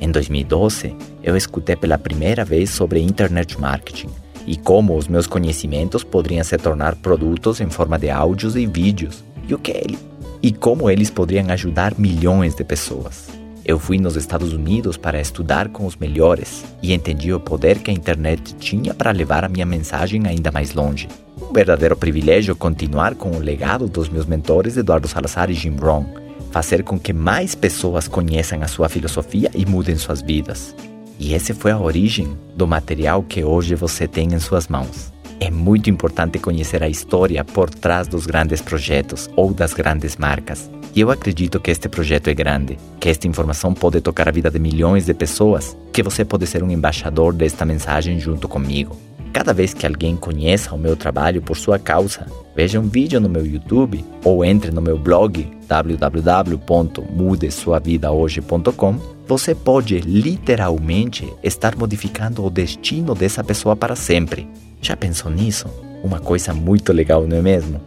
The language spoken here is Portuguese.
Em 2012, eu escutei pela primeira vez sobre internet marketing e como os meus conhecimentos poderiam se tornar produtos em forma de áudios e vídeos, e o que ele, e como eles poderiam ajudar milhões de pessoas. Eu fui nos Estados Unidos para estudar com os melhores e entendi o poder que a internet tinha para levar a minha mensagem ainda mais longe. Um verdadeiro privilégio continuar com o legado dos meus mentores Eduardo Salazar e Jim Rohn, fazer com que mais pessoas conheçam a sua filosofia e mudem suas vidas. E essa foi a origem do material que hoje você tem em suas mãos. É muito importante conhecer a história por trás dos grandes projetos ou das grandes marcas. E eu acredito que este projeto é grande, que esta informação pode tocar a vida de milhões de pessoas, que você pode ser um embaixador desta mensagem junto comigo. Cada vez que alguém conheça o meu trabalho por sua causa, veja um vídeo no meu YouTube ou entre no meu blog www.mudesuavidahoje.com, você pode literalmente estar modificando o destino dessa pessoa para sempre. Já pensou nisso? Uma coisa muito legal, não é mesmo?